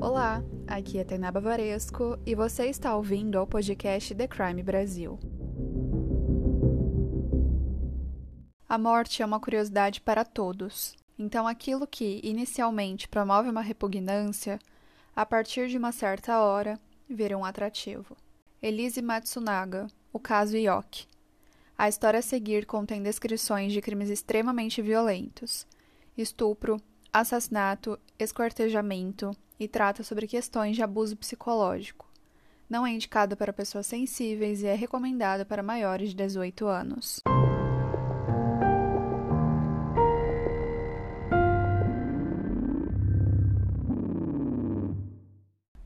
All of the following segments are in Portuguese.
Olá, aqui é Tainá Bavaresco e você está ouvindo ao podcast The Crime Brasil. A morte é uma curiosidade para todos, então aquilo que inicialmente promove uma repugnância, a partir de uma certa hora, vira um atrativo. Elise Matsunaga, o caso Yoki. A história a seguir contém descrições de crimes extremamente violentos: estupro, assassinato, esquartejamento e trata sobre questões de abuso psicológico. Não é indicado para pessoas sensíveis e é recomendado para maiores de 18 anos.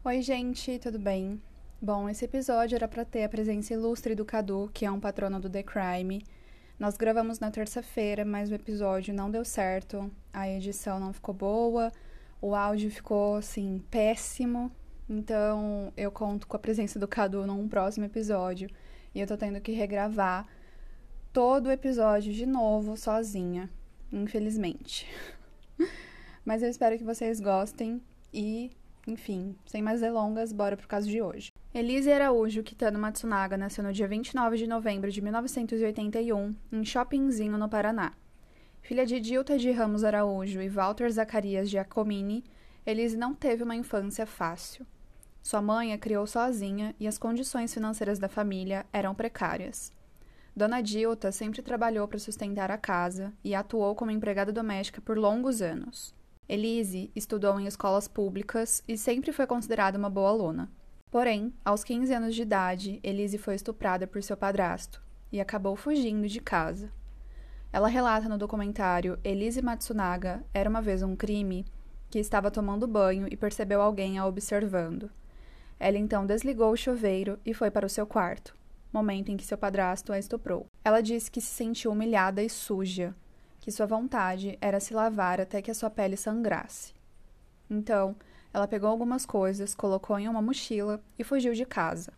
Oi, gente, tudo bem? Bom, esse episódio era para ter a presença ilustre do Cadu, que é um patrono do The Crime. Nós gravamos na terça-feira, mas o episódio não deu certo, a edição não ficou boa, o áudio ficou assim péssimo. Então, eu conto com a presença do Cadu num próximo episódio e eu tô tendo que regravar todo o episódio de novo sozinha, infelizmente. Mas eu espero que vocês gostem e, enfim, sem mais delongas, bora pro caso de hoje. Elise Araújo Kitano Matsunaga nasceu no dia 29 de novembro de 1981, em Shoppingzinho, no Paraná. Filha de Dilta de Ramos Araújo e Walter Zacarias Giacomini, Elise não teve uma infância fácil. Sua mãe a criou sozinha e as condições financeiras da família eram precárias. Dona Dilta sempre trabalhou para sustentar a casa e atuou como empregada doméstica por longos anos. Elise estudou em escolas públicas e sempre foi considerada uma boa aluna. Porém, aos 15 anos de idade, Elise foi estuprada por seu padrasto e acabou fugindo de casa. Ela relata no documentário Elise Matsunaga Era uma vez um crime que estava tomando banho e percebeu alguém a observando. Ela então desligou o chuveiro e foi para o seu quarto, momento em que seu padrasto a estuprou. Ela disse que se sentiu humilhada e suja, que sua vontade era se lavar até que a sua pele sangrasse. Então, ela pegou algumas coisas, colocou em uma mochila e fugiu de casa.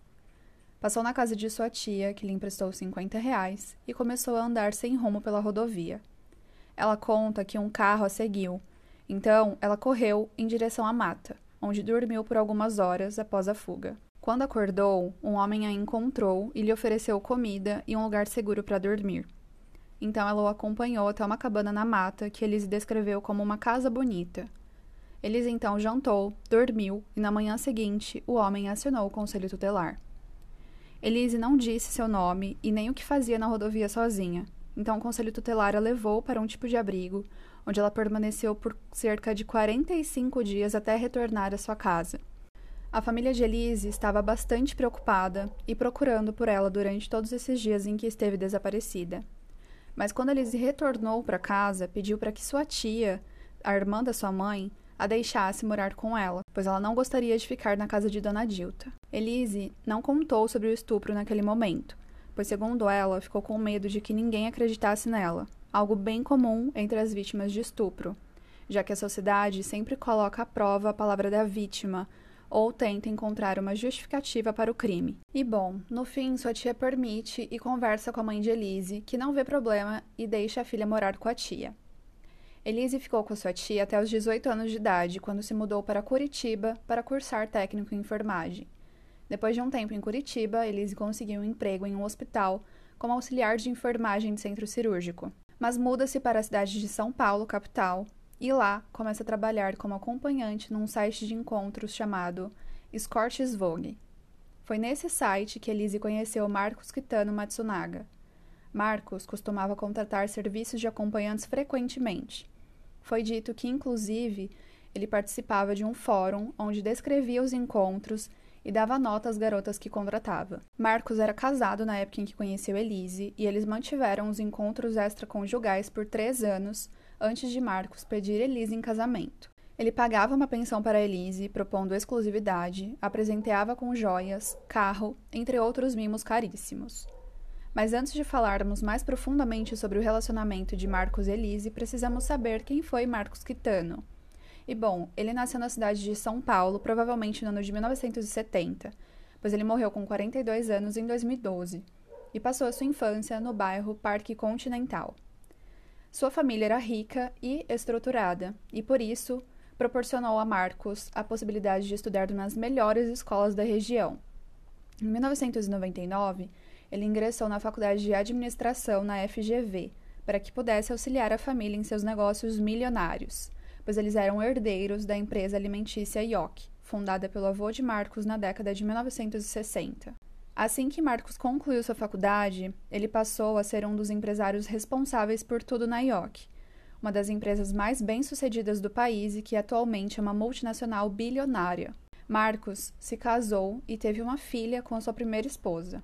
Passou na casa de sua tia, que lhe emprestou 50 reais, e começou a andar sem rumo pela rodovia. Ela conta que um carro a seguiu, então ela correu em direção à mata, onde dormiu por algumas horas após a fuga. Quando acordou, um homem a encontrou e lhe ofereceu comida e um lugar seguro para dormir. Então ela o acompanhou até uma cabana na mata que ele descreveu como uma casa bonita, Elis então jantou, dormiu e na manhã seguinte o homem acionou o conselho tutelar. Elise não disse seu nome e nem o que fazia na rodovia sozinha, então o conselho tutelar a levou para um tipo de abrigo, onde ela permaneceu por cerca de 45 dias até retornar à sua casa. A família de Elise estava bastante preocupada e procurando por ela durante todos esses dias em que esteve desaparecida. Mas quando Elise retornou para casa, pediu para que sua tia, a irmã da sua mãe, a deixasse morar com ela, pois ela não gostaria de ficar na casa de Dona Dilta. Elise não contou sobre o estupro naquele momento, pois, segundo ela, ficou com medo de que ninguém acreditasse nela, algo bem comum entre as vítimas de estupro, já que a sociedade sempre coloca à prova a palavra da vítima ou tenta encontrar uma justificativa para o crime. E bom, no fim, sua tia permite e conversa com a mãe de Elise, que não vê problema e deixa a filha morar com a tia. Elise ficou com sua tia até os 18 anos de idade, quando se mudou para Curitiba para cursar técnico em enfermagem. Depois de um tempo em Curitiba, Elise conseguiu um emprego em um hospital como auxiliar de enfermagem de centro cirúrgico. Mas muda-se para a cidade de São Paulo, capital, e lá começa a trabalhar como acompanhante num site de encontros chamado Escortes Vogue. Foi nesse site que Elise conheceu Marcos Kitano Matsunaga. Marcos costumava contratar serviços de acompanhantes frequentemente foi dito que, inclusive, ele participava de um fórum onde descrevia os encontros e dava nota às garotas que contratava. Marcos era casado na época em que conheceu Elise e eles mantiveram os encontros extraconjugais por três anos antes de Marcos pedir Elise em casamento. Ele pagava uma pensão para Elise, propondo exclusividade, apresenteava com joias, carro, entre outros mimos caríssimos. Mas antes de falarmos mais profundamente sobre o relacionamento de Marcos Elise, precisamos saber quem foi Marcos Quitano. E bom, ele nasceu na cidade de São Paulo, provavelmente no ano de 1970, pois ele morreu com 42 anos em 2012 e passou a sua infância no bairro Parque Continental. Sua família era rica e estruturada, e por isso proporcionou a Marcos a possibilidade de estudar nas melhores escolas da região. Em 1999, ele ingressou na Faculdade de Administração na FGV, para que pudesse auxiliar a família em seus negócios milionários, pois eles eram herdeiros da empresa alimentícia Yoki, fundada pelo avô de Marcos na década de 1960. Assim que Marcos concluiu sua faculdade, ele passou a ser um dos empresários responsáveis por tudo na Yoki, uma das empresas mais bem-sucedidas do país e que atualmente é uma multinacional bilionária. Marcos se casou e teve uma filha com sua primeira esposa.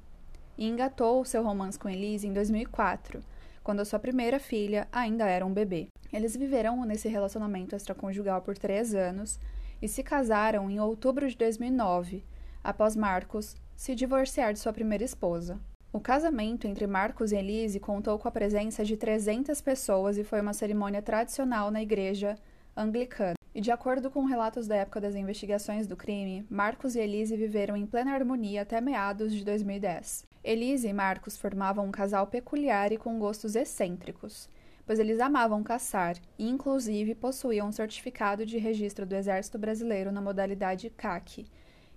E engatou seu romance com Elise em 2004, quando a sua primeira filha ainda era um bebê. Eles viveram nesse relacionamento extraconjugal por três anos e se casaram em outubro de 2009, após Marcos se divorciar de sua primeira esposa. O casamento entre Marcos e Elise contou com a presença de 300 pessoas e foi uma cerimônia tradicional na igreja anglicana. E de acordo com relatos da época das investigações do crime, Marcos e Elise viveram em plena harmonia até meados de 2010. Elise e Marcos formavam um casal peculiar e com gostos excêntricos, pois eles amavam caçar e, inclusive, possuíam um certificado de registro do Exército Brasileiro na modalidade CAC,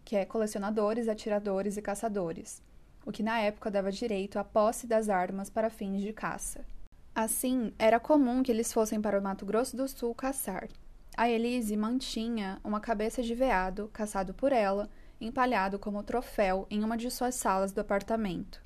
que é colecionadores, atiradores e caçadores o que na época dava direito à posse das armas para fins de caça. Assim, era comum que eles fossem para o Mato Grosso do Sul caçar. A Elise mantinha uma cabeça de veado, caçado por ela, empalhado como troféu em uma de suas salas do apartamento.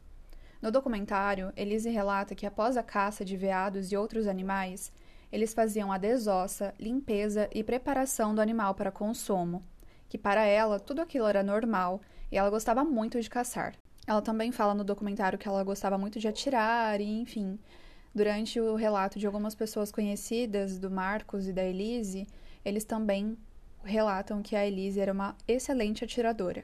No documentário, Elise relata que após a caça de veados e outros animais, eles faziam a desossa, limpeza e preparação do animal para consumo, que para ela tudo aquilo era normal e ela gostava muito de caçar. Ela também fala no documentário que ela gostava muito de atirar, e enfim. Durante o relato de algumas pessoas conhecidas do Marcos e da Elise, eles também relatam que a Elise era uma excelente atiradora.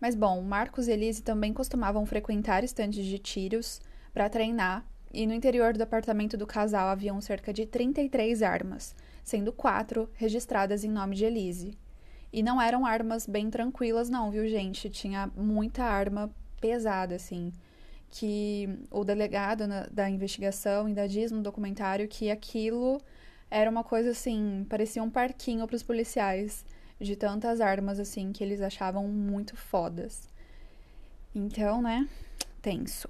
Mas bom, Marcos e Elise também costumavam frequentar estantes de tiros para treinar, e no interior do apartamento do casal haviam cerca de 33 armas, sendo quatro registradas em nome de Elise. E não eram armas bem tranquilas, não, viu, gente? Tinha muita arma pesada, assim. Que o delegado na, da investigação ainda diz no documentário que aquilo era uma coisa assim, parecia um parquinho para os policiais, de tantas armas, assim, que eles achavam muito fodas. Então, né? Tenso.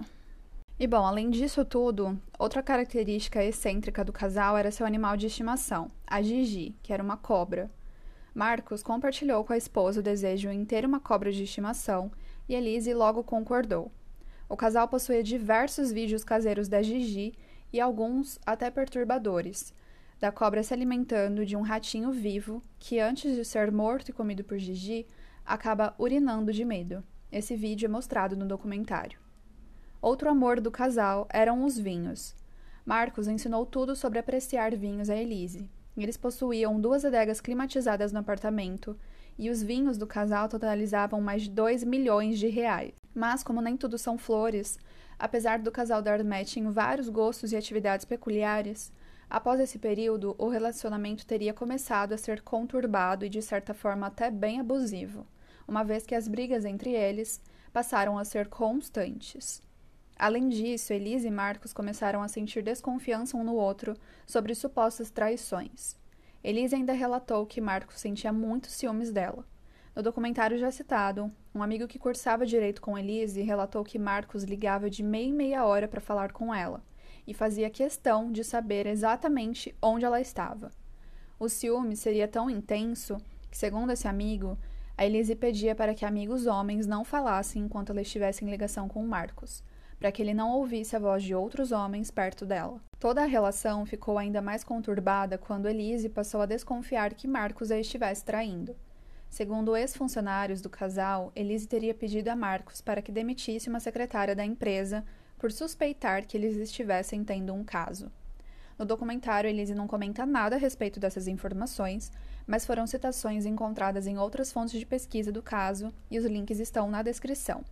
E bom, além disso tudo, outra característica excêntrica do casal era seu animal de estimação, a Gigi, que era uma cobra. Marcos compartilhou com a esposa o desejo em ter uma cobra de estimação e Elise logo concordou. O casal possuía diversos vídeos caseiros da Gigi e alguns até perturbadores, da cobra se alimentando de um ratinho vivo que, antes de ser morto e comido por Gigi, acaba urinando de medo. Esse vídeo é mostrado no documentário. Outro amor do casal eram os vinhos. Marcos ensinou tudo sobre apreciar vinhos a Elise, eles possuíam duas adegas climatizadas no apartamento e os vinhos do casal totalizavam mais de 2 milhões de reais. Mas, como nem tudo são flores, apesar do casal dar match em vários gostos e atividades peculiares, após esse período o relacionamento teria começado a ser conturbado e de certa forma até bem abusivo, uma vez que as brigas entre eles passaram a ser constantes. Além disso, Elise e Marcos começaram a sentir desconfiança um no outro sobre supostas traições. Elise ainda relatou que Marcos sentia muitos ciúmes dela. No documentário já citado, um amigo que cursava direito com Elise relatou que Marcos ligava de meia em meia hora para falar com ela e fazia questão de saber exatamente onde ela estava. O ciúme seria tão intenso que, segundo esse amigo, a Elise pedia para que amigos homens não falassem enquanto ela estivesse em ligação com Marcos, para que ele não ouvisse a voz de outros homens perto dela. Toda a relação ficou ainda mais conturbada quando Elise passou a desconfiar que Marcos a estivesse traindo. Segundo ex-funcionários do casal, Elise teria pedido a Marcos para que demitisse uma secretária da empresa por suspeitar que eles estivessem tendo um caso. No documentário, Elise não comenta nada a respeito dessas informações, mas foram citações encontradas em outras fontes de pesquisa do caso e os links estão na descrição.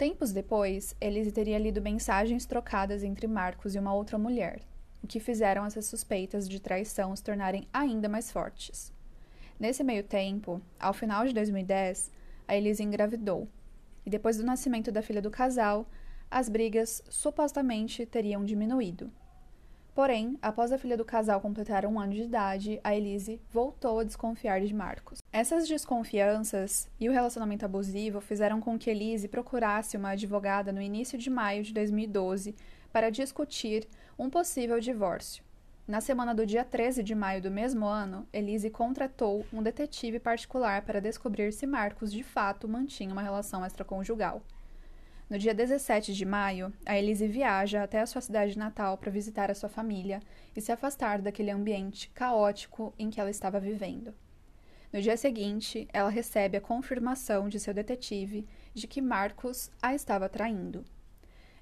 Tempos depois, Elise teria lido mensagens trocadas entre Marcos e uma outra mulher, o que fizeram essas suspeitas de traição se tornarem ainda mais fortes. Nesse meio tempo, ao final de 2010, a Elise engravidou, e depois do nascimento da filha do casal, as brigas supostamente teriam diminuído. Porém, após a filha do casal completar um ano de idade, a Elise voltou a desconfiar de Marcos. Essas desconfianças e o relacionamento abusivo fizeram com que Elise procurasse uma advogada no início de maio de 2012 para discutir um possível divórcio. Na semana do dia 13 de maio do mesmo ano, Elise contratou um detetive particular para descobrir se Marcos de fato mantinha uma relação extraconjugal. No dia 17 de maio, a Elise viaja até a sua cidade natal para visitar a sua família e se afastar daquele ambiente caótico em que ela estava vivendo. No dia seguinte, ela recebe a confirmação de seu detetive de que Marcos a estava traindo.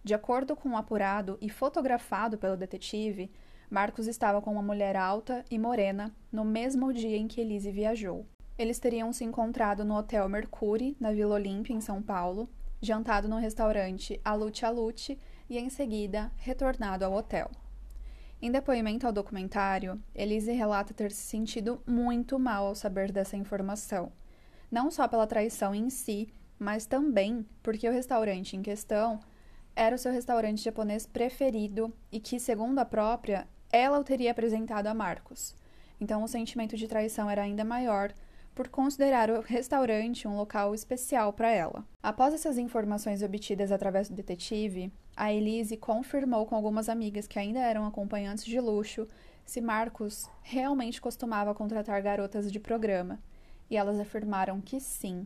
De acordo com o um apurado e fotografado pelo detetive, Marcos estava com uma mulher alta e morena no mesmo dia em que Elise viajou. Eles teriam se encontrado no Hotel Mercury, na Vila Olímpia, em São Paulo, jantado no restaurante Alute Alute e, em seguida, retornado ao hotel. Em depoimento ao documentário, Elise relata ter se sentido muito mal ao saber dessa informação, não só pela traição em si, mas também porque o restaurante em questão era o seu restaurante japonês preferido e que, segundo a própria, ela o teria apresentado a Marcos. Então o sentimento de traição era ainda maior por considerar o restaurante um local especial para ela. Após essas informações obtidas através do detetive, a Elise confirmou com algumas amigas que ainda eram acompanhantes de luxo se Marcos realmente costumava contratar garotas de programa, e elas afirmaram que sim.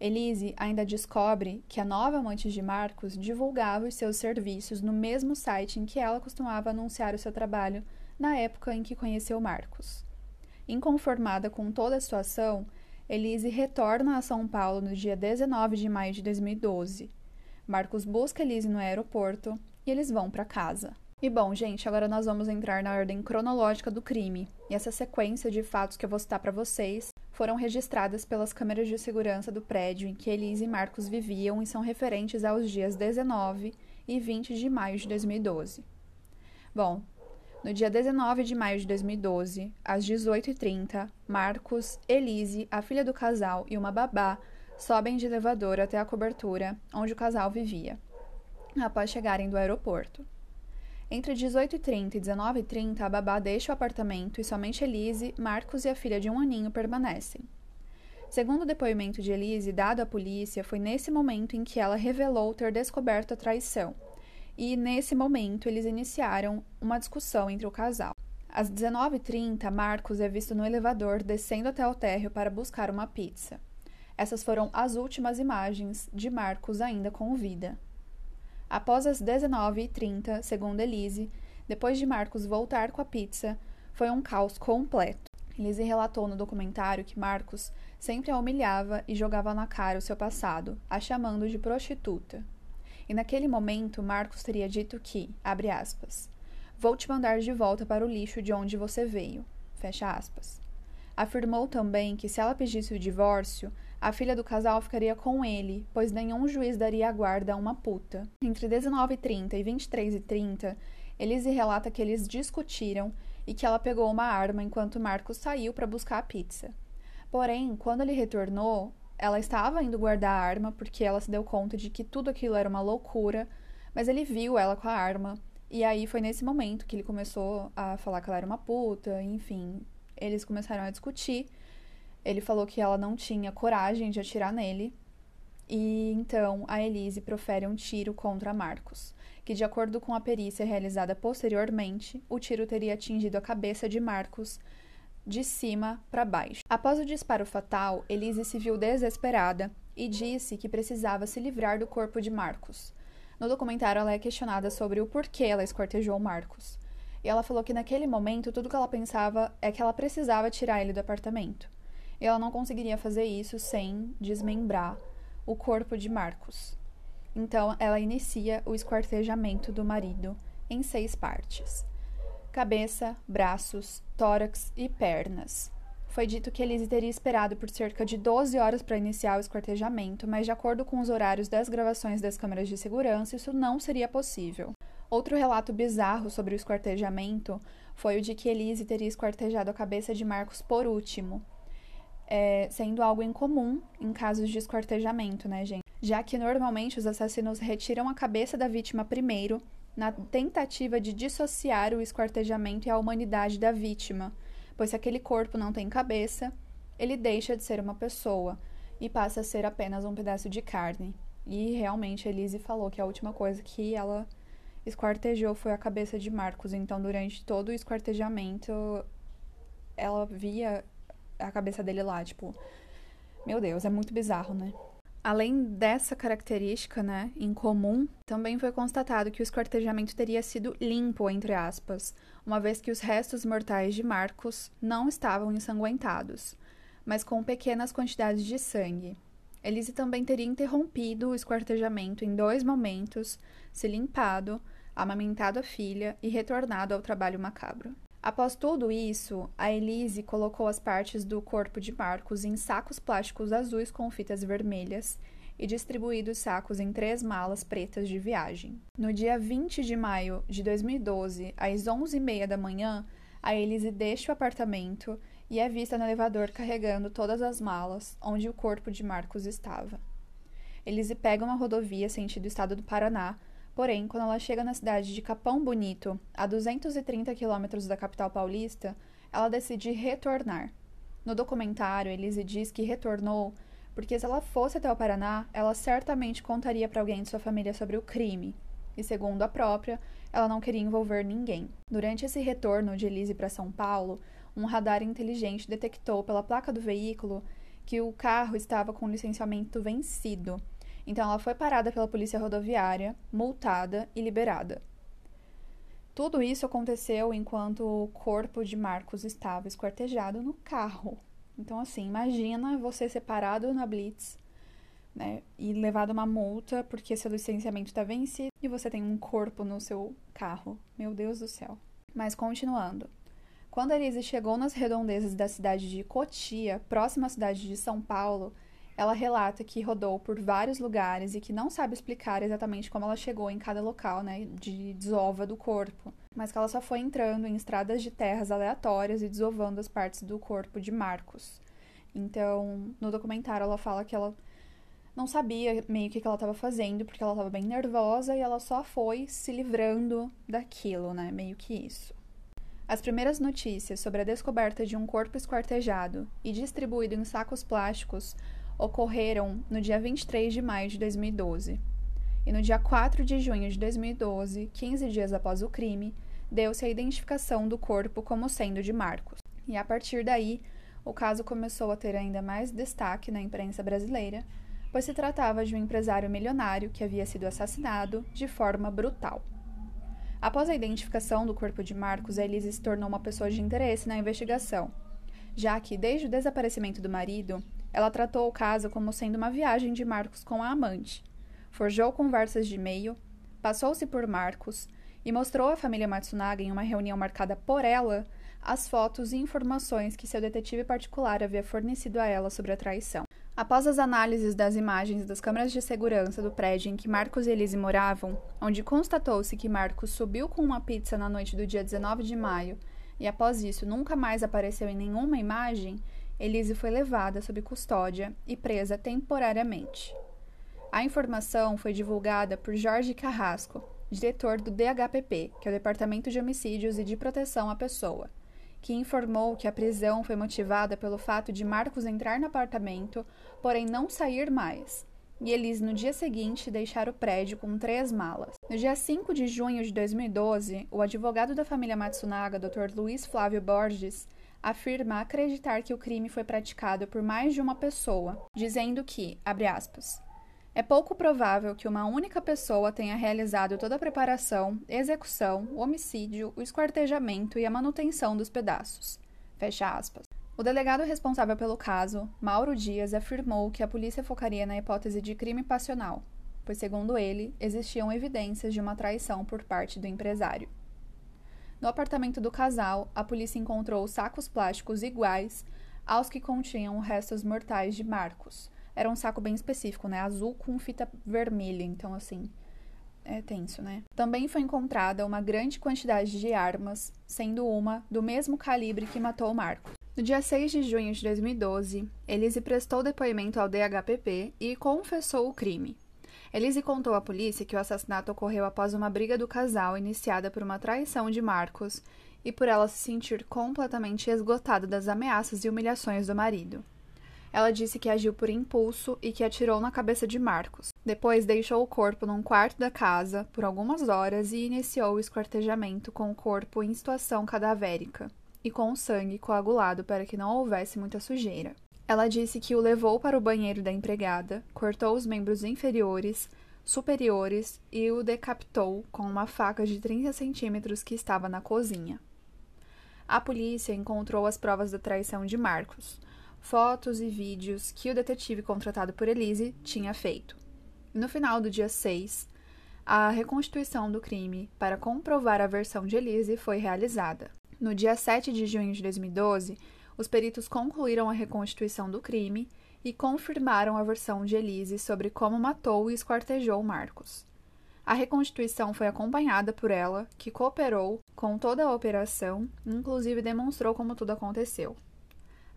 Elise ainda descobre que a nova amante de Marcos divulgava os seus serviços no mesmo site em que ela costumava anunciar o seu trabalho na época em que conheceu Marcos. Inconformada com toda a situação, Elise retorna a São Paulo no dia 19 de maio de 2012. Marcos busca Elise no aeroporto e eles vão para casa. E bom, gente, agora nós vamos entrar na ordem cronológica do crime. E essa sequência de fatos que eu vou citar para vocês foram registradas pelas câmeras de segurança do prédio em que Elise e Marcos viviam e são referentes aos dias 19 e 20 de maio de 2012. Bom, no dia 19 de maio de 2012, às 18h30, Marcos, Elise, a filha do casal e uma babá sobem de elevador até a cobertura onde o casal vivia, após chegarem do aeroporto. Entre 18h30 e 19h30, a babá deixa o apartamento e somente Elise, Marcos e a filha de um aninho permanecem. Segundo o depoimento de Elise dado à polícia, foi nesse momento em que ela revelou ter descoberto a traição e nesse momento eles iniciaram uma discussão entre o casal. Às 19h30, Marcos é visto no elevador descendo até o térreo para buscar uma pizza. Essas foram as últimas imagens de Marcos ainda com vida. Após as 19h30, segundo Elise, depois de Marcos voltar com a pizza, foi um caos completo. Elise relatou no documentário que Marcos sempre a humilhava e jogava na cara o seu passado, a chamando de prostituta. E naquele momento, Marcos teria dito que, abre aspas, vou te mandar de volta para o lixo de onde você veio, fecha aspas. Afirmou também que se ela pedisse o divórcio, a filha do casal ficaria com ele, pois nenhum juiz daria a guarda a uma puta. Entre 19h30 e 23h30, Elise relata que eles discutiram e que ela pegou uma arma enquanto Marcos saiu para buscar a pizza. Porém, quando ele retornou, ela estava indo guardar a arma porque ela se deu conta de que tudo aquilo era uma loucura, mas ele viu ela com a arma. E aí foi nesse momento que ele começou a falar que ela era uma puta, enfim, eles começaram a discutir. Ele falou que ela não tinha coragem de atirar nele. E então a Elise profere um tiro contra Marcos, que, de acordo com a perícia realizada posteriormente, o tiro teria atingido a cabeça de Marcos, de cima para baixo. Após o disparo fatal, Elise se viu desesperada e disse que precisava se livrar do corpo de Marcos. No documentário, ela é questionada sobre o porquê ela escortejou Marcos. E ela falou que naquele momento tudo que ela pensava é que ela precisava tirar ele do apartamento. E ela não conseguiria fazer isso sem desmembrar o corpo de Marcos. Então, ela inicia o esquartejamento do marido em seis partes cabeça, braços, tórax e pernas. Foi dito que Elise teria esperado por cerca de 12 horas para iniciar o esquartejamento, mas, de acordo com os horários das gravações das câmeras de segurança, isso não seria possível. Outro relato bizarro sobre o esquartejamento foi o de que Elise teria esquartejado a cabeça de Marcos por último, é, sendo algo incomum em casos de esquartejamento, né, gente? Já que normalmente os assassinos retiram a cabeça da vítima primeiro na tentativa de dissociar o esquartejamento e a humanidade da vítima, pois se aquele corpo não tem cabeça, ele deixa de ser uma pessoa e passa a ser apenas um pedaço de carne. E realmente Elise falou que a última coisa que ela esquartejou foi a cabeça de Marcos. Então, durante todo o esquartejamento, ela via a cabeça dele lá, tipo, meu Deus, é muito bizarro, né? Além dessa característica, né, em comum, também foi constatado que o esquartejamento teria sido limpo, entre aspas, uma vez que os restos mortais de Marcos não estavam ensanguentados, mas com pequenas quantidades de sangue. Elise também teria interrompido o esquartejamento em dois momentos, se limpado, amamentado a filha e retornado ao trabalho macabro. Após tudo isso, a Elise colocou as partes do corpo de Marcos em sacos plásticos azuis com fitas vermelhas e distribuído os sacos em três malas pretas de viagem. No dia 20 de maio de 2012, às 11h30 da manhã, a Elise deixa o apartamento e é vista no elevador carregando todas as malas onde o corpo de Marcos estava. Elise pega uma rodovia sentido estado do Paraná Porém, quando ela chega na cidade de Capão Bonito, a 230 quilômetros da capital paulista, ela decide retornar. No documentário, Elise diz que retornou porque se ela fosse até o Paraná, ela certamente contaria para alguém de sua família sobre o crime. E segundo a própria, ela não queria envolver ninguém. Durante esse retorno de Elise para São Paulo, um radar inteligente detectou pela placa do veículo que o carro estava com licenciamento vencido então ela foi parada pela polícia rodoviária, multada e liberada. Tudo isso aconteceu enquanto o corpo de Marcos estava esquartejado no carro. Então, assim, imagina você separado na Blitz, né, e levado uma multa porque seu licenciamento está vencido e você tem um corpo no seu carro. Meu Deus do céu. Mas continuando. Quando Elise chegou nas redondezas da cidade de Cotia, próxima à cidade de São Paulo, ela relata que rodou por vários lugares e que não sabe explicar exatamente como ela chegou em cada local, né, de desova do corpo, mas que ela só foi entrando em estradas de terras aleatórias e desovando as partes do corpo de Marcos. Então, no documentário ela fala que ela não sabia meio que, que ela estava fazendo, porque ela estava bem nervosa e ela só foi se livrando daquilo, né, meio que isso. As primeiras notícias sobre a descoberta de um corpo esquartejado e distribuído em sacos plásticos ocorreram no dia 23 de maio de 2012. E no dia 4 de junho de 2012, 15 dias após o crime, deu-se a identificação do corpo como sendo de Marcos. E a partir daí, o caso começou a ter ainda mais destaque na imprensa brasileira, pois se tratava de um empresário milionário que havia sido assassinado de forma brutal. Após a identificação do corpo de Marcos, a Elise se tornou uma pessoa de interesse na investigação, já que, desde o desaparecimento do marido, ela tratou o caso como sendo uma viagem de Marcos com a amante. Forjou conversas de e-mail, passou-se por Marcos e mostrou à família Matsunaga, em uma reunião marcada por ela, as fotos e informações que seu detetive particular havia fornecido a ela sobre a traição. Após as análises das imagens das câmeras de segurança do prédio em que Marcos e Elise moravam, onde constatou-se que Marcos subiu com uma pizza na noite do dia 19 de maio e após isso nunca mais apareceu em nenhuma imagem, Elise foi levada sob custódia e presa temporariamente. A informação foi divulgada por Jorge Carrasco, diretor do DHPP, que é o Departamento de Homicídios e de Proteção à Pessoa, que informou que a prisão foi motivada pelo fato de Marcos entrar no apartamento, porém não sair mais, e Elise, no dia seguinte, deixar o prédio com três malas. No dia 5 de junho de 2012, o advogado da família Matsunaga, Dr. Luiz Flávio Borges, afirma acreditar que o crime foi praticado por mais de uma pessoa, dizendo que, abre aspas, é pouco provável que uma única pessoa tenha realizado toda a preparação, execução, o homicídio, o esquartejamento e a manutenção dos pedaços. Fecha aspas. O delegado responsável pelo caso, Mauro Dias, afirmou que a polícia focaria na hipótese de crime passional, pois, segundo ele, existiam evidências de uma traição por parte do empresário. No apartamento do casal, a polícia encontrou sacos plásticos iguais aos que continham restos mortais de Marcos. Era um saco bem específico, né? Azul com fita vermelha, então assim, é tenso, né? Também foi encontrada uma grande quantidade de armas, sendo uma do mesmo calibre que matou Marcos. No dia 6 de junho de 2012, Elise prestou depoimento ao DHPP e confessou o crime. Elise contou à polícia que o assassinato ocorreu após uma briga do casal iniciada por uma traição de Marcos e por ela se sentir completamente esgotada das ameaças e humilhações do marido. Ela disse que agiu por impulso e que atirou na cabeça de Marcos. Depois deixou o corpo num quarto da casa por algumas horas e iniciou o esquartejamento com o corpo em situação cadavérica e com o sangue coagulado para que não houvesse muita sujeira. Ela disse que o levou para o banheiro da empregada, cortou os membros inferiores, superiores e o decapitou com uma faca de 30 centímetros que estava na cozinha. A polícia encontrou as provas da traição de Marcos, fotos e vídeos que o detetive contratado por Elise tinha feito. No final do dia 6, a reconstituição do crime para comprovar a versão de Elise foi realizada. No dia 7 de junho de 2012, os peritos concluíram a reconstituição do crime e confirmaram a versão de Elise sobre como matou e esquartejou Marcos. A reconstituição foi acompanhada por ela, que cooperou com toda a operação, inclusive demonstrou como tudo aconteceu.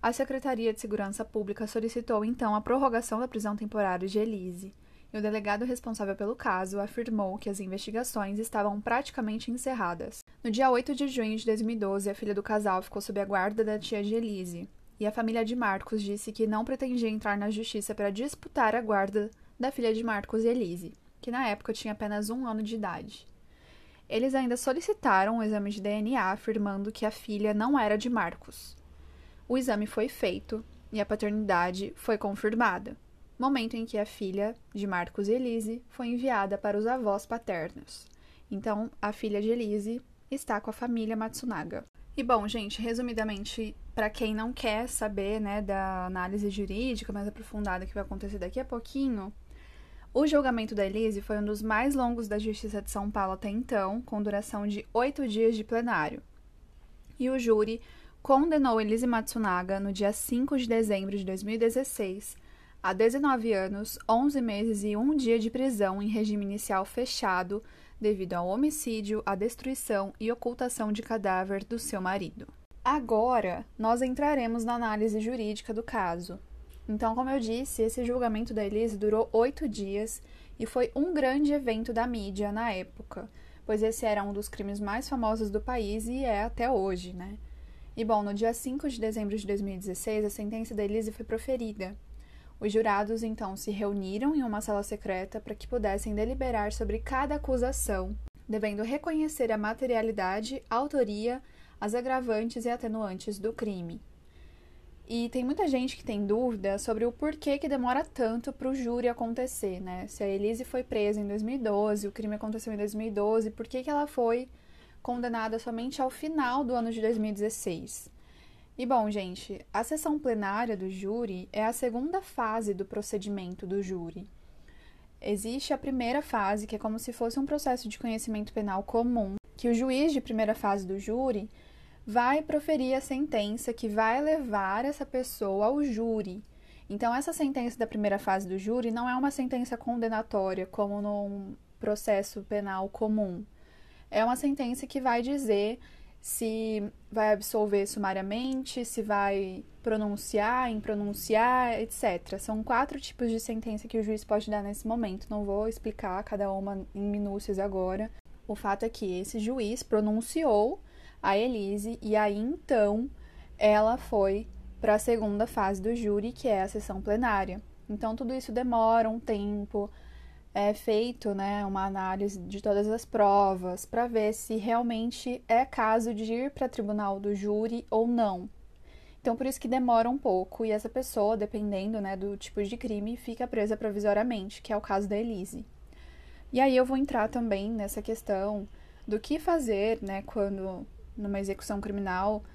A Secretaria de Segurança Pública solicitou então a prorrogação da prisão temporária de Elise, e o delegado responsável pelo caso afirmou que as investigações estavam praticamente encerradas. No dia 8 de junho de 2012, a filha do casal ficou sob a guarda da tia de Elise, e a família de Marcos disse que não pretendia entrar na justiça para disputar a guarda da filha de Marcos e Elise, que na época tinha apenas um ano de idade. Eles ainda solicitaram um exame de DNA afirmando que a filha não era de Marcos. O exame foi feito e a paternidade foi confirmada momento em que a filha de Marcos e Elise foi enviada para os avós paternos. Então, a filha de Elise está com a família Matsunaga. E bom, gente, resumidamente, para quem não quer saber, né, da análise jurídica mais aprofundada que vai acontecer daqui a pouquinho, o julgamento da Elise foi um dos mais longos da Justiça de São Paulo até então, com duração de oito dias de plenário. E o júri condenou Elise Matsunaga no dia 5 de dezembro de 2016 a 19 anos, 11 meses e um dia de prisão em regime inicial fechado devido ao homicídio, à destruição e ocultação de cadáver do seu marido. Agora, nós entraremos na análise jurídica do caso. Então, como eu disse, esse julgamento da Elise durou oito dias e foi um grande evento da mídia na época, pois esse era um dos crimes mais famosos do país e é até hoje, né? E bom, no dia 5 de dezembro de 2016, a sentença da Elise foi proferida os jurados então se reuniram em uma sala secreta para que pudessem deliberar sobre cada acusação, devendo reconhecer a materialidade, a autoria, as agravantes e atenuantes do crime. E tem muita gente que tem dúvida sobre o porquê que demora tanto para o júri acontecer, né? Se a Elise foi presa em 2012, o crime aconteceu em 2012, por que, que ela foi condenada somente ao final do ano de 2016? E bom, gente, a sessão plenária do júri é a segunda fase do procedimento do júri. Existe a primeira fase, que é como se fosse um processo de conhecimento penal comum, que o juiz de primeira fase do júri vai proferir a sentença que vai levar essa pessoa ao júri. Então, essa sentença da primeira fase do júri não é uma sentença condenatória, como num processo penal comum. É uma sentença que vai dizer se vai absolver sumariamente, se vai pronunciar, impronunciar, etc. São quatro tipos de sentença que o juiz pode dar nesse momento. Não vou explicar cada uma em minúcias agora. O fato é que esse juiz pronunciou a Elise e aí então ela foi para a segunda fase do júri, que é a sessão plenária. Então tudo isso demora um tempo é feito né, uma análise de todas as provas para ver se realmente é caso de ir para tribunal do júri ou não. Então, por isso que demora um pouco e essa pessoa, dependendo né, do tipo de crime, fica presa provisoriamente, que é o caso da Elise. E aí eu vou entrar também nessa questão do que fazer né, quando, numa execução criminal,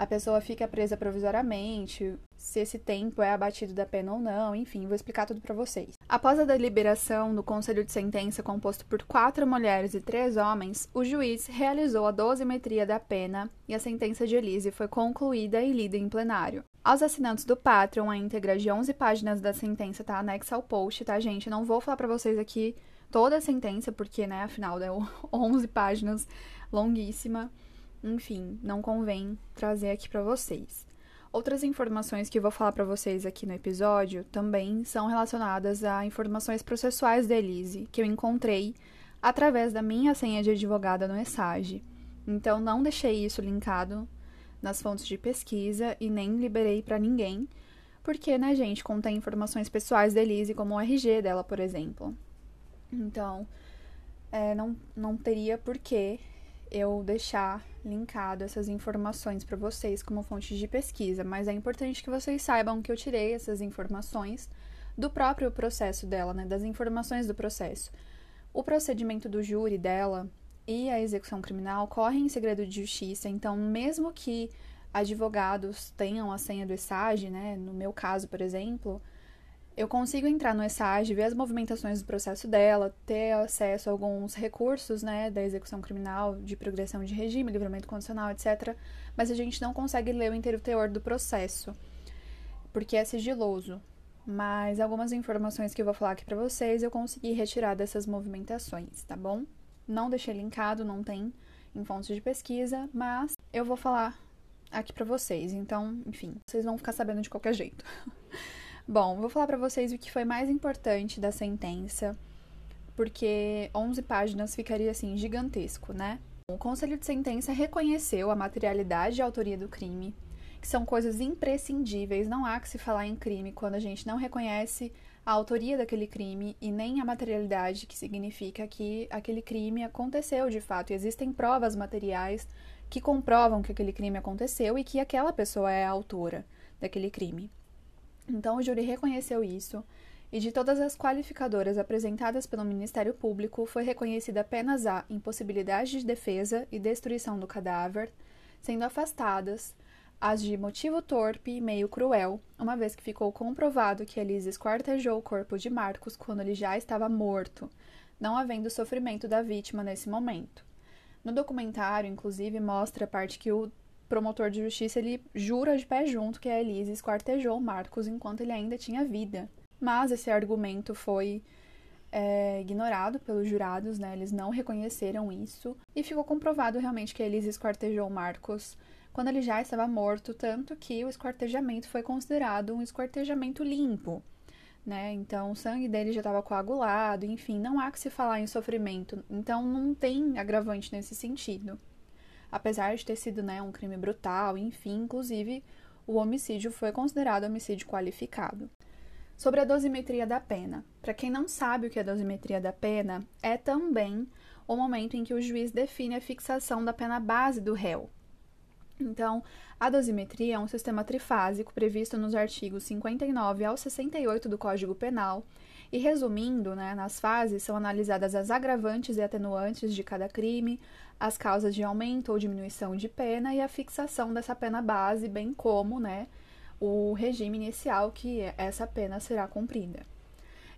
a pessoa fica presa provisoriamente, se esse tempo é abatido da pena ou não, enfim, vou explicar tudo para vocês. Após a deliberação do conselho de sentença composto por quatro mulheres e três homens, o juiz realizou a dosimetria da pena e a sentença de Elise foi concluída e lida em plenário. Aos assinantes do Patreon, a íntegra de 11 páginas da sentença está anexa ao post, tá, gente? Não vou falar para vocês aqui toda a sentença, porque, né, afinal, deu 11 páginas, longuíssima. Enfim, não convém trazer aqui para vocês. Outras informações que eu vou falar para vocês aqui no episódio também são relacionadas a informações processuais da Elise, que eu encontrei através da minha senha de advogada no ESAGE. Então, não deixei isso linkado nas fontes de pesquisa e nem liberei para ninguém, porque, né, gente, contém informações pessoais da Elise, como o RG dela, por exemplo. Então, é, não, não teria por que eu deixar linkado essas informações para vocês como fonte de pesquisa, mas é importante que vocês saibam que eu tirei essas informações do próprio processo dela, né, das informações do processo. O procedimento do júri dela e a execução criminal correm em segredo de justiça, então mesmo que advogados tenham a senha do ESAGE, né, no meu caso, por exemplo, eu consigo entrar no ESAGE, ver as movimentações do processo dela, ter acesso a alguns recursos, né, da execução criminal, de progressão de regime, livramento condicional, etc. Mas a gente não consegue ler o inteiro teor do processo, porque é sigiloso. Mas algumas informações que eu vou falar aqui para vocês eu consegui retirar dessas movimentações, tá bom? Não deixei linkado, não tem em fontes de pesquisa, mas eu vou falar aqui para vocês. Então, enfim, vocês vão ficar sabendo de qualquer jeito. Bom, vou falar para vocês o que foi mais importante da sentença, porque 11 páginas ficaria assim gigantesco, né? O Conselho de Sentença reconheceu a materialidade e a autoria do crime, que são coisas imprescindíveis, não há que se falar em crime quando a gente não reconhece a autoria daquele crime e nem a materialidade, que significa que aquele crime aconteceu de fato e existem provas materiais que comprovam que aquele crime aconteceu e que aquela pessoa é a autora daquele crime. Então, o júri reconheceu isso, e de todas as qualificadoras apresentadas pelo Ministério Público, foi reconhecida apenas a impossibilidade de defesa e destruição do cadáver, sendo afastadas as de motivo torpe e meio cruel, uma vez que ficou comprovado que Elise esquartejou o corpo de Marcos quando ele já estava morto, não havendo sofrimento da vítima nesse momento. No documentário, inclusive, mostra a parte que o promotor de justiça ele jura de pé junto que a Elise esquartejou Marcos enquanto ele ainda tinha vida. Mas esse argumento foi é, ignorado pelos jurados, né? Eles não reconheceram isso e ficou comprovado realmente que a Elise esquartejou Marcos quando ele já estava morto, tanto que o esquartejamento foi considerado um esquartejamento limpo. Né? Então, o sangue dele já estava coagulado, enfim, não há que se falar em sofrimento. Então, não tem agravante nesse sentido apesar de ter sido né, um crime brutal, enfim, inclusive o homicídio foi considerado homicídio qualificado. Sobre a dosimetria da pena. Para quem não sabe o que é dosimetria da pena, é também o momento em que o juiz define a fixação da pena base do réu. Então, a dosimetria é um sistema trifásico previsto nos artigos 59 ao 68 do Código Penal e resumindo, né, nas fases são analisadas as agravantes e atenuantes de cada crime, as causas de aumento ou diminuição de pena e a fixação dessa pena base, bem como, né, o regime inicial que essa pena será cumprida.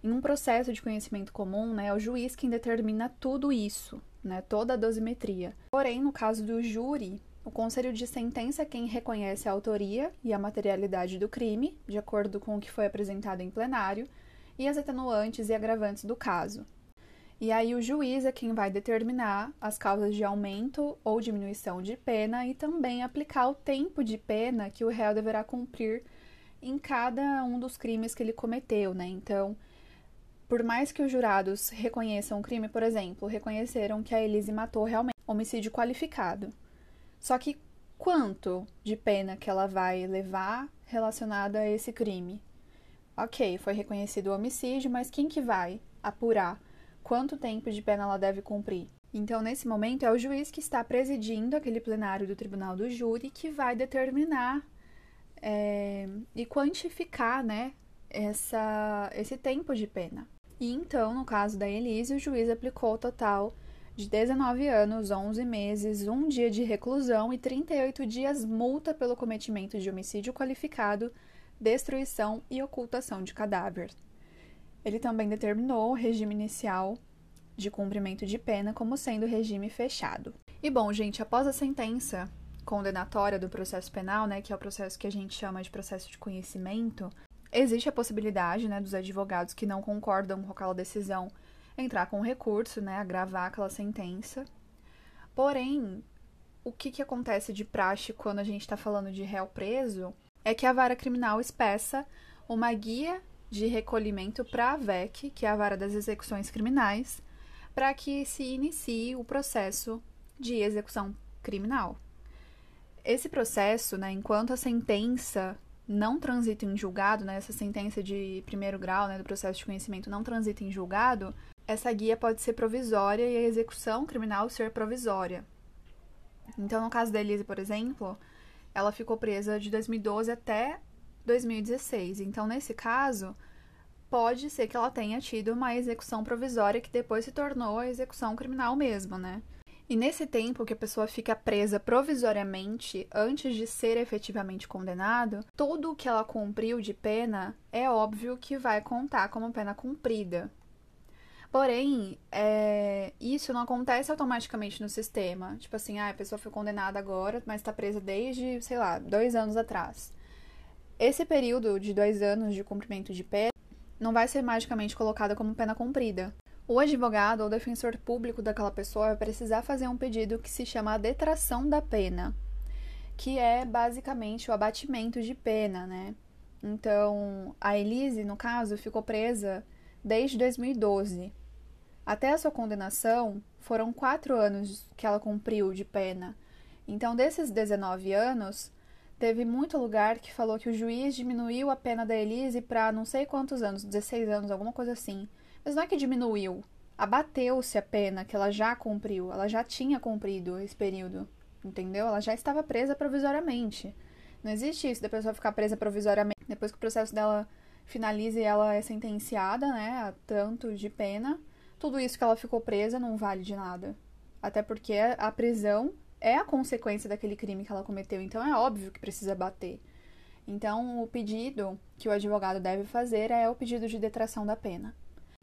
Em um processo de conhecimento comum, né, é o juiz quem determina tudo isso, né, toda a dosimetria. Porém, no caso do júri, o conselho de sentença é quem reconhece a autoria e a materialidade do crime, de acordo com o que foi apresentado em plenário, e as atenuantes e agravantes do caso. E aí o juiz é quem vai determinar as causas de aumento ou diminuição de pena e também aplicar o tempo de pena que o réu deverá cumprir em cada um dos crimes que ele cometeu, né? Então, por mais que os jurados reconheçam o crime, por exemplo, reconheceram que a Elise matou realmente homicídio qualificado. Só que quanto de pena que ela vai levar relacionada a esse crime? Ok, foi reconhecido o homicídio, mas quem que vai apurar quanto tempo de pena ela deve cumprir? Então, nesse momento, é o juiz que está presidindo aquele plenário do tribunal do júri que vai determinar é, e quantificar né, essa, esse tempo de pena. E então, no caso da Elise, o juiz aplicou o total de 19 anos, 11 meses, um dia de reclusão e 38 dias multa pelo cometimento de homicídio qualificado destruição e ocultação de cadáver. Ele também determinou o regime inicial de cumprimento de pena como sendo regime fechado. E bom, gente, após a sentença condenatória do processo penal, né, que é o processo que a gente chama de processo de conhecimento, existe a possibilidade, né, dos advogados que não concordam com aquela decisão entrar com recurso, né, agravar aquela sentença. Porém, o que, que acontece de praxe quando a gente está falando de réu preso é que a vara criminal espeça uma guia de recolhimento para a VEC, que é a vara das execuções criminais, para que se inicie o processo de execução criminal. Esse processo, né, enquanto a sentença não transita em julgado, né, essa sentença de primeiro grau né, do processo de conhecimento não transita em julgado, essa guia pode ser provisória e a execução criminal ser provisória. Então, no caso da Elise, por exemplo, ela ficou presa de 2012 até 2016. Então, nesse caso, pode ser que ela tenha tido uma execução provisória que depois se tornou execução criminal mesmo, né? E nesse tempo que a pessoa fica presa provisoriamente antes de ser efetivamente condenado, tudo o que ela cumpriu de pena é óbvio que vai contar como pena cumprida. Porém, é, isso não acontece automaticamente no sistema. Tipo assim, ah, a pessoa foi condenada agora, mas está presa desde, sei lá, dois anos atrás. Esse período de dois anos de cumprimento de pena não vai ser magicamente colocado como pena cumprida. O advogado ou defensor público daquela pessoa vai precisar fazer um pedido que se chama detração da pena, que é basicamente o abatimento de pena, né? Então, a Elise, no caso, ficou presa desde 2012. Até a sua condenação, foram quatro anos que ela cumpriu de pena. Então, desses 19 anos, teve muito lugar que falou que o juiz diminuiu a pena da Elise para não sei quantos anos, 16 anos, alguma coisa assim. Mas não é que diminuiu, abateu-se a pena que ela já cumpriu, ela já tinha cumprido esse período, entendeu? Ela já estava presa provisoriamente. Não existe isso da pessoa ficar presa provisoriamente depois que o processo dela finaliza e ela é sentenciada, né, a tanto de pena. Tudo isso que ela ficou presa não vale de nada. Até porque a prisão é a consequência daquele crime que ela cometeu, então é óbvio que precisa bater. Então, o pedido que o advogado deve fazer é o pedido de detração da pena.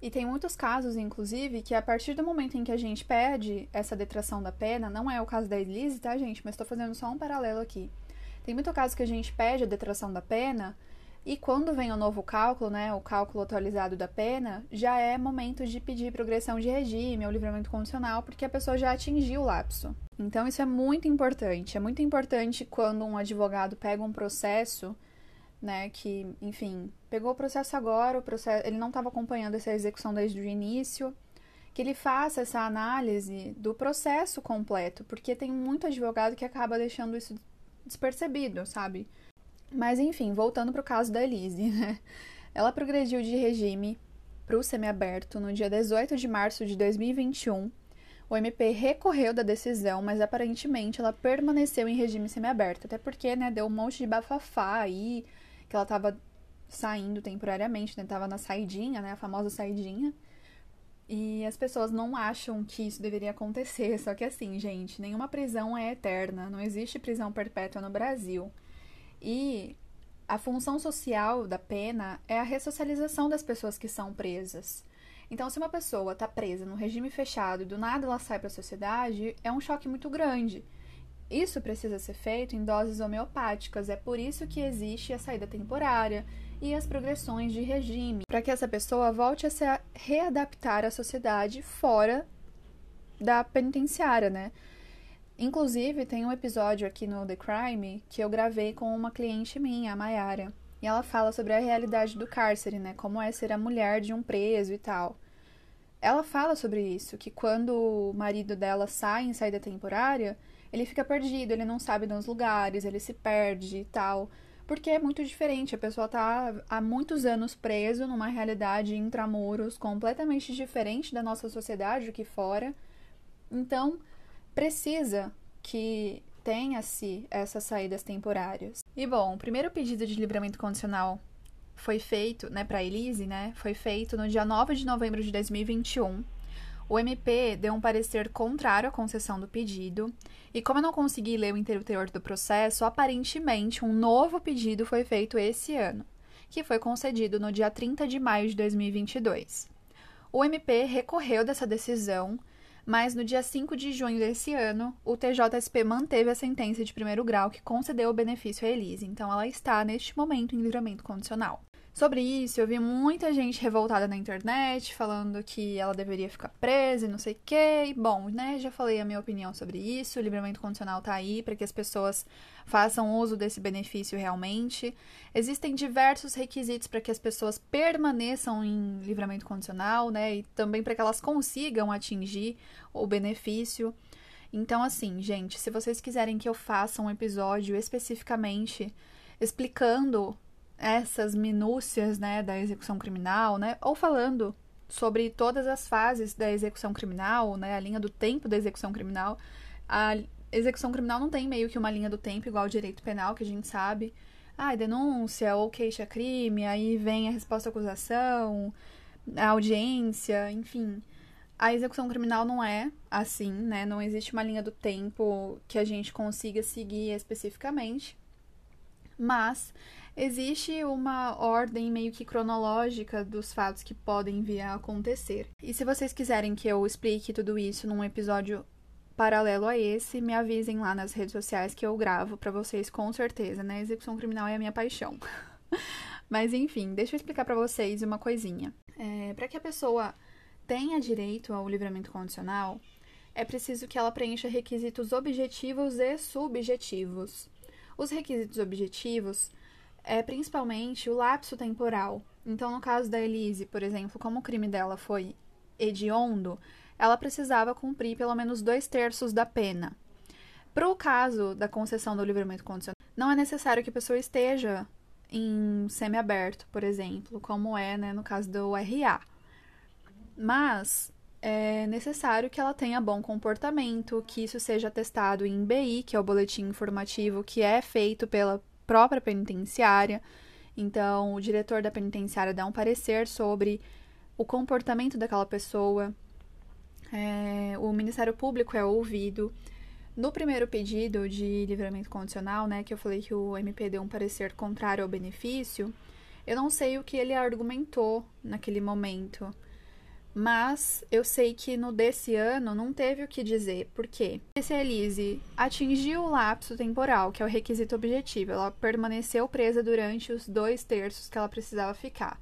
E tem muitos casos, inclusive, que a partir do momento em que a gente pede essa detração da pena, não é o caso da Elise, tá, gente? Mas estou fazendo só um paralelo aqui. Tem muito caso que a gente pede a detração da pena e quando vem o novo cálculo, né, o cálculo atualizado da pena, já é momento de pedir progressão de regime ou livramento condicional, porque a pessoa já atingiu o lapso. Então isso é muito importante. É muito importante quando um advogado pega um processo né, que, enfim, pegou o processo agora, o processo, ele não estava acompanhando essa execução desde o início, que ele faça essa análise do processo completo, porque tem muito advogado que acaba deixando isso despercebido, sabe? Mas enfim, voltando para o caso da Elise, né? Ela progrediu de regime para o semiaberto no dia 18 de março de 2021. O MP recorreu da decisão, mas aparentemente ela permaneceu em regime semiaberto, até porque, né, deu um monte de bafafá aí, que ela estava saindo temporariamente, né? Tava na saidinha, né? A famosa saidinha. E as pessoas não acham que isso deveria acontecer. Só que assim, gente, nenhuma prisão é eterna. Não existe prisão perpétua no Brasil. E a função social da pena é a ressocialização das pessoas que são presas. Então, se uma pessoa está presa no regime fechado e do nada ela sai para a sociedade, é um choque muito grande. Isso precisa ser feito em doses homeopáticas, é por isso que existe a saída temporária e as progressões de regime, para que essa pessoa volte a se readaptar à sociedade fora da penitenciária, né? Inclusive, tem um episódio aqui no The Crime que eu gravei com uma cliente minha, a Mayara, e ela fala sobre a realidade do cárcere, né? Como é ser a mulher de um preso e tal. Ela fala sobre isso, que quando o marido dela sai em saída temporária, ele fica perdido, ele não sabe dos lugares, ele se perde e tal. Porque é muito diferente, a pessoa tá há muitos anos preso numa realidade intramuros completamente diferente da nossa sociedade aqui fora. Então, precisa que tenha-se essas saídas temporárias. E bom, o primeiro pedido de livramento condicional foi feito, né, para Elise, né, foi feito no dia 9 de novembro de 2021 o MP deu um parecer contrário à concessão do pedido, e como eu não consegui ler o inteiro teor do processo, aparentemente um novo pedido foi feito esse ano, que foi concedido no dia 30 de maio de 2022. O MP recorreu dessa decisão, mas no dia 5 de junho desse ano, o TJSP manteve a sentença de primeiro grau que concedeu o benefício a Elise, então ela está neste momento em livramento condicional. Sobre isso, eu vi muita gente revoltada na internet, falando que ela deveria ficar presa e não sei o quê. bom, né, já falei a minha opinião sobre isso. O livramento condicional tá aí para que as pessoas façam uso desse benefício realmente. Existem diversos requisitos para que as pessoas permaneçam em livramento condicional, né, e também para que elas consigam atingir o benefício. Então, assim, gente, se vocês quiserem que eu faça um episódio especificamente explicando essas minúcias, né, da execução criminal, né, ou falando sobre todas as fases da execução criminal, né, a linha do tempo da execução criminal. A execução criminal não tem meio que uma linha do tempo igual ao direito penal, que a gente sabe. Ah, denúncia ou queixa-crime, aí vem a resposta à acusação, a audiência, enfim. A execução criminal não é assim, né? Não existe uma linha do tempo que a gente consiga seguir especificamente. Mas existe uma ordem meio que cronológica dos fatos que podem vir a acontecer. E se vocês quiserem que eu explique tudo isso num episódio paralelo a esse, me avisem lá nas redes sociais que eu gravo para vocês com certeza, né? Execução criminal é a minha paixão. Mas enfim, deixa eu explicar para vocês uma coisinha. É, para que a pessoa tenha direito ao livramento condicional, é preciso que ela preencha requisitos objetivos e subjetivos. Os requisitos objetivos é principalmente o lapso temporal. Então, no caso da Elise, por exemplo, como o crime dela foi hediondo, ela precisava cumprir pelo menos dois terços da pena. Para o caso da concessão do livramento condicional, não é necessário que a pessoa esteja em semiaberto, por exemplo, como é né, no caso do RA. Mas é necessário que ela tenha bom comportamento, que isso seja testado em BI, que é o boletim informativo que é feito pela própria penitenciária. Então, o diretor da penitenciária dá um parecer sobre o comportamento daquela pessoa. É, o Ministério Público é ouvido. No primeiro pedido de livramento condicional, né, que eu falei que o MP deu um parecer contrário ao benefício, eu não sei o que ele argumentou naquele momento. Mas eu sei que no desse ano não teve o que dizer. Por quê? Se a Elise atingiu o lapso temporal, que é o requisito objetivo, ela permaneceu presa durante os dois terços que ela precisava ficar.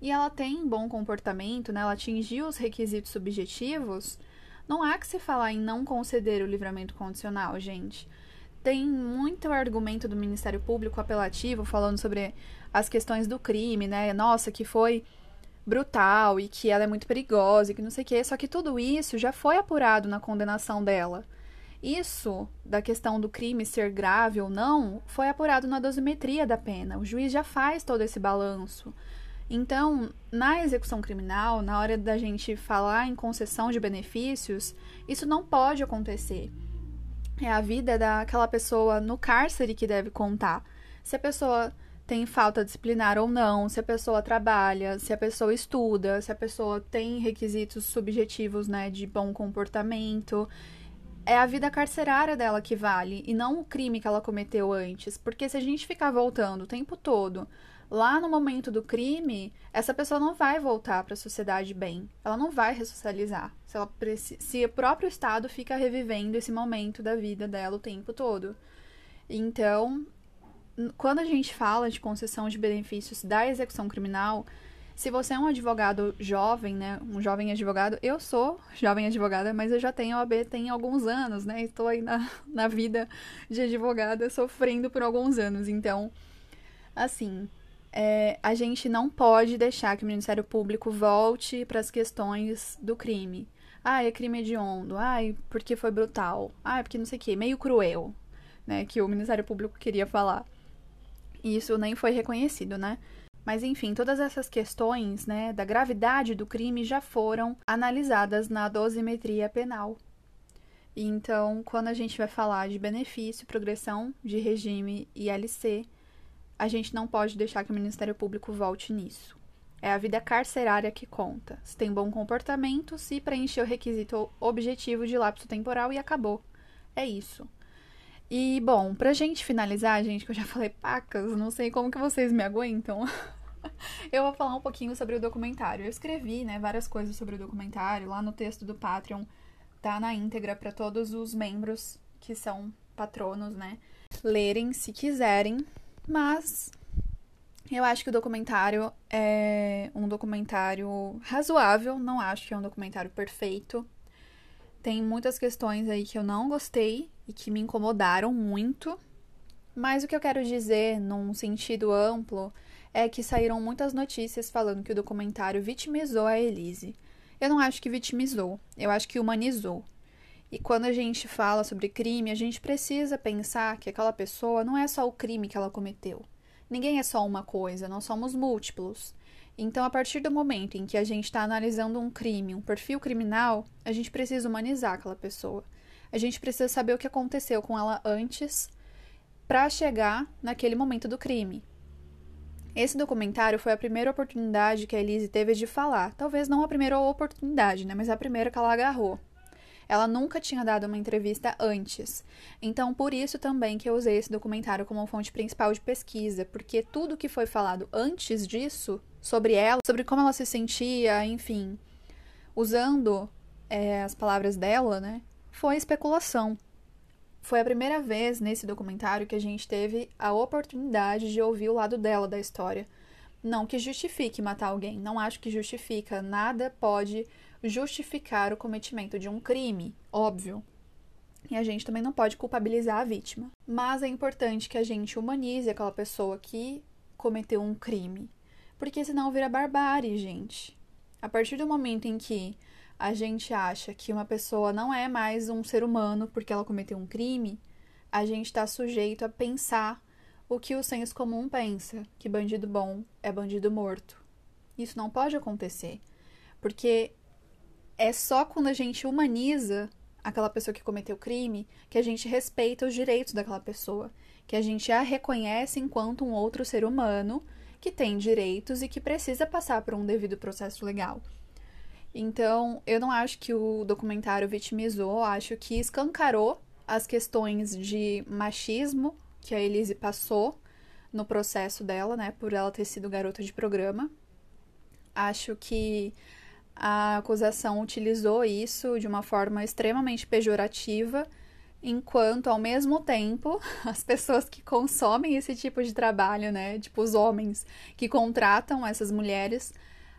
E ela tem bom comportamento, né? Ela atingiu os requisitos subjetivos. Não há que se falar em não conceder o livramento condicional, gente. Tem muito argumento do Ministério Público apelativo falando sobre as questões do crime, né? Nossa, que foi brutal e que ela é muito perigosa e que não sei o quê. Só que tudo isso já foi apurado na condenação dela. Isso, da questão do crime ser grave ou não, foi apurado na dosimetria da pena. O juiz já faz todo esse balanço. Então, na execução criminal, na hora da gente falar em concessão de benefícios, isso não pode acontecer. É a vida daquela pessoa no cárcere que deve contar. Se a pessoa tem falta disciplinar ou não, se a pessoa trabalha, se a pessoa estuda, se a pessoa tem requisitos subjetivos, né, de bom comportamento. É a vida carcerária dela que vale e não o crime que ela cometeu antes, porque se a gente ficar voltando o tempo todo lá no momento do crime, essa pessoa não vai voltar para a sociedade bem. Ela não vai ressocializar. Se, ela, se o próprio Estado fica revivendo esse momento da vida dela o tempo todo. Então, quando a gente fala de concessão de benefícios da execução criminal, se você é um advogado jovem, né, um jovem advogado, eu sou jovem advogada, mas eu já tenho OAB tem alguns anos, né, estou aí na, na vida de advogada sofrendo por alguns anos, então, assim, é, a gente não pode deixar que o Ministério Público volte para as questões do crime. Ah, é crime hediondo, ah, porque foi brutal, ah, porque não sei o que, meio cruel, né, que o Ministério Público queria falar. E isso nem foi reconhecido, né? Mas enfim, todas essas questões, né, da gravidade do crime já foram analisadas na dosimetria penal. Então, quando a gente vai falar de benefício, progressão de regime e LC, a gente não pode deixar que o Ministério Público volte nisso. É a vida carcerária que conta. Se tem bom comportamento, se preencher o requisito objetivo de lapso temporal e acabou. É isso. E, bom, pra gente finalizar, gente, que eu já falei pacas, não sei como que vocês me aguentam. eu vou falar um pouquinho sobre o documentário. Eu escrevi, né, várias coisas sobre o documentário lá no texto do Patreon. Tá na íntegra para todos os membros que são patronos, né, lerem se quiserem. Mas Eu acho que o documentário é um documentário razoável, não acho que é um documentário perfeito. Tem muitas questões aí que eu não gostei e que me incomodaram muito. Mas o que eu quero dizer, num sentido amplo, é que saíram muitas notícias falando que o documentário vitimizou a Elise. Eu não acho que vitimizou, eu acho que humanizou. E quando a gente fala sobre crime, a gente precisa pensar que aquela pessoa não é só o crime que ela cometeu. Ninguém é só uma coisa, nós somos múltiplos. Então, a partir do momento em que a gente está analisando um crime, um perfil criminal, a gente precisa humanizar aquela pessoa. A gente precisa saber o que aconteceu com ela antes para chegar naquele momento do crime. Esse documentário foi a primeira oportunidade que a Elise teve de falar. Talvez não a primeira oportunidade, né? Mas a primeira que ela agarrou. Ela nunca tinha dado uma entrevista antes. Então, por isso também que eu usei esse documentário como fonte principal de pesquisa, porque tudo que foi falado antes disso sobre ela, sobre como ela se sentia, enfim, usando é, as palavras dela, né, foi especulação. Foi a primeira vez nesse documentário que a gente teve a oportunidade de ouvir o lado dela da história. Não que justifique matar alguém, não acho que justifica. Nada pode justificar o cometimento de um crime, óbvio. E a gente também não pode culpabilizar a vítima. Mas é importante que a gente humanize aquela pessoa que cometeu um crime. Porque senão vira barbárie, gente. A partir do momento em que a gente acha que uma pessoa não é mais um ser humano porque ela cometeu um crime, a gente está sujeito a pensar o que o senso comum pensa, que bandido bom é bandido morto. Isso não pode acontecer, porque é só quando a gente humaniza aquela pessoa que cometeu crime que a gente respeita os direitos daquela pessoa, que a gente a reconhece enquanto um outro ser humano que tem direitos e que precisa passar por um devido processo legal. Então, eu não acho que o documentário vitimizou, acho que escancarou as questões de machismo que a Elise passou no processo dela, né, por ela ter sido garota de programa. Acho que a acusação utilizou isso de uma forma extremamente pejorativa, enquanto ao mesmo tempo as pessoas que consomem esse tipo de trabalho, né, tipo os homens que contratam essas mulheres,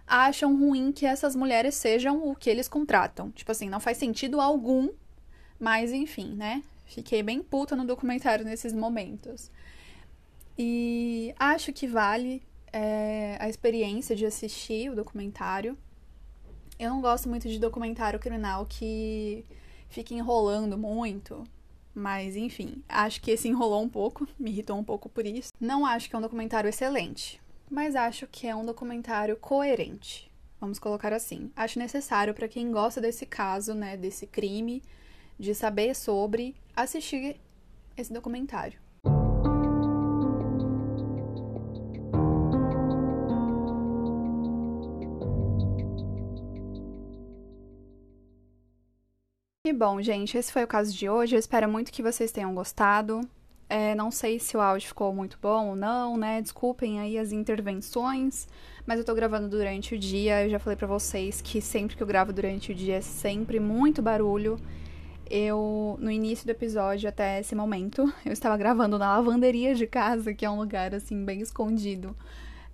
acham ruim que essas mulheres sejam o que eles contratam. Tipo assim, não faz sentido algum, mas enfim, né? Fiquei bem puta no documentário nesses momentos. E acho que vale é, a experiência de assistir o documentário. Eu não gosto muito de documentário criminal que fica enrolando muito. Mas, enfim, acho que esse enrolou um pouco, me irritou um pouco por isso. Não acho que é um documentário excelente, mas acho que é um documentário coerente. Vamos colocar assim. Acho necessário para quem gosta desse caso, né, desse crime, de saber sobre, assistir esse documentário. E bom, gente, esse foi o caso de hoje. Eu espero muito que vocês tenham gostado. É, não sei se o áudio ficou muito bom ou não, né? Desculpem aí as intervenções, mas eu tô gravando durante o dia. Eu já falei para vocês que sempre que eu gravo durante o dia é sempre muito barulho. Eu, no início do episódio, até esse momento, eu estava gravando na lavanderia de casa, que é um lugar, assim, bem escondido.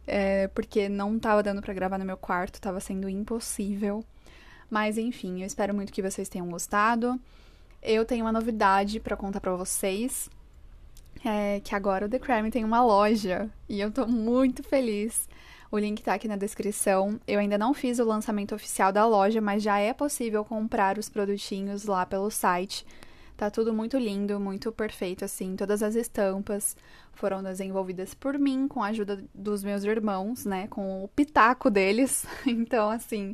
É, porque não tava dando para gravar no meu quarto, tava sendo impossível. Mas enfim, eu espero muito que vocês tenham gostado. Eu tenho uma novidade para contar para vocês. É que agora o The Crime tem uma loja e eu tô muito feliz. O link tá aqui na descrição. Eu ainda não fiz o lançamento oficial da loja, mas já é possível comprar os produtinhos lá pelo site. Tá tudo muito lindo, muito perfeito, assim. Todas as estampas foram desenvolvidas por mim, com a ajuda dos meus irmãos, né? Com o pitaco deles. Então, assim,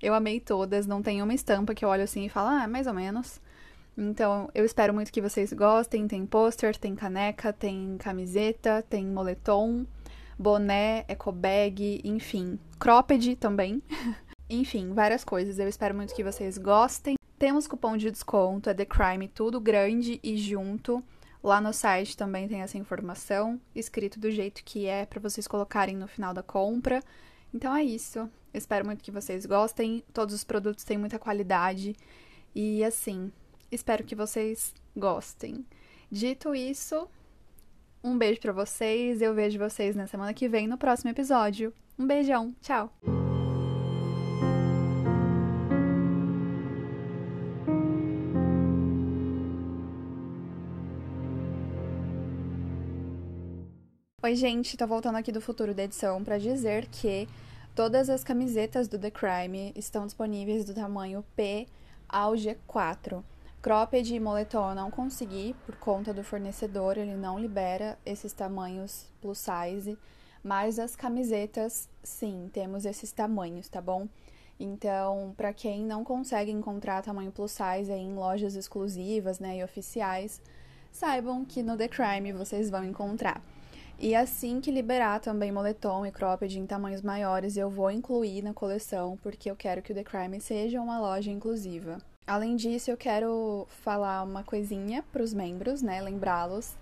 eu amei todas, não tem uma estampa que eu olho assim e falo, ah, mais ou menos. Então, eu espero muito que vocês gostem. Tem pôster, tem caneca, tem camiseta, tem moletom, boné, eco bag, enfim. Cropped também. enfim, várias coisas. Eu espero muito que vocês gostem. Temos cupom de desconto, é The Crime, tudo grande e junto. Lá no site também tem essa informação, escrito do jeito que é para vocês colocarem no final da compra. Então é isso. Espero muito que vocês gostem. Todos os produtos têm muita qualidade. E assim, espero que vocês gostem. Dito isso, Um beijo para vocês. Eu vejo vocês na semana que vem no próximo episódio. Um beijão. Tchau. Oi, gente, tô voltando aqui do futuro da edição para dizer que todas as camisetas do The Crime estão disponíveis do tamanho P ao G4. Cropped e moletom eu não consegui por conta do fornecedor, ele não libera esses tamanhos plus size, mas as camisetas, sim, temos esses tamanhos, tá bom? Então, para quem não consegue encontrar tamanho plus size em lojas exclusivas, né, e oficiais, saibam que no The Crime vocês vão encontrar. E assim que liberar também moletom e cropped em tamanhos maiores, eu vou incluir na coleção, porque eu quero que o The Crime seja uma loja inclusiva. Além disso, eu quero falar uma coisinha para os membros, né? Lembrá-los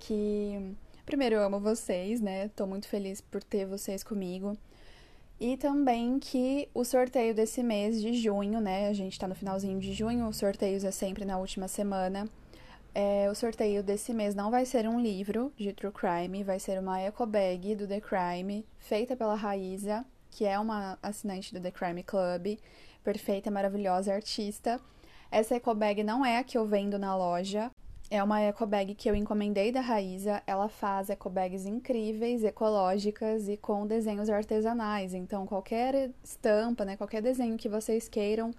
que primeiro eu amo vocês, né? Tô muito feliz por ter vocês comigo. E também que o sorteio desse mês de junho, né? A gente tá no finalzinho de junho, os sorteios é sempre na última semana. É, o sorteio desse mês não vai ser um livro de True Crime, vai ser uma eco bag do The Crime, feita pela Raíza, que é uma assinante do The Crime Club, perfeita, maravilhosa artista. Essa eco bag não é a que eu vendo na loja, é uma eco bag que eu encomendei da Raíza. Ela faz eco bags incríveis, ecológicas e com desenhos artesanais. Então, qualquer estampa, né, qualquer desenho que vocês queiram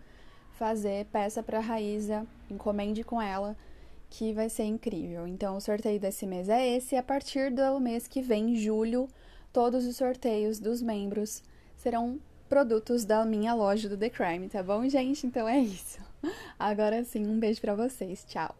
fazer, peça para a Raíza, encomende com ela que vai ser incrível. Então, o sorteio desse mês é esse. A partir do mês que vem, julho, todos os sorteios dos membros serão produtos da minha loja do The Crime, tá bom, gente? Então é isso. Agora sim, um beijo para vocês. Tchau.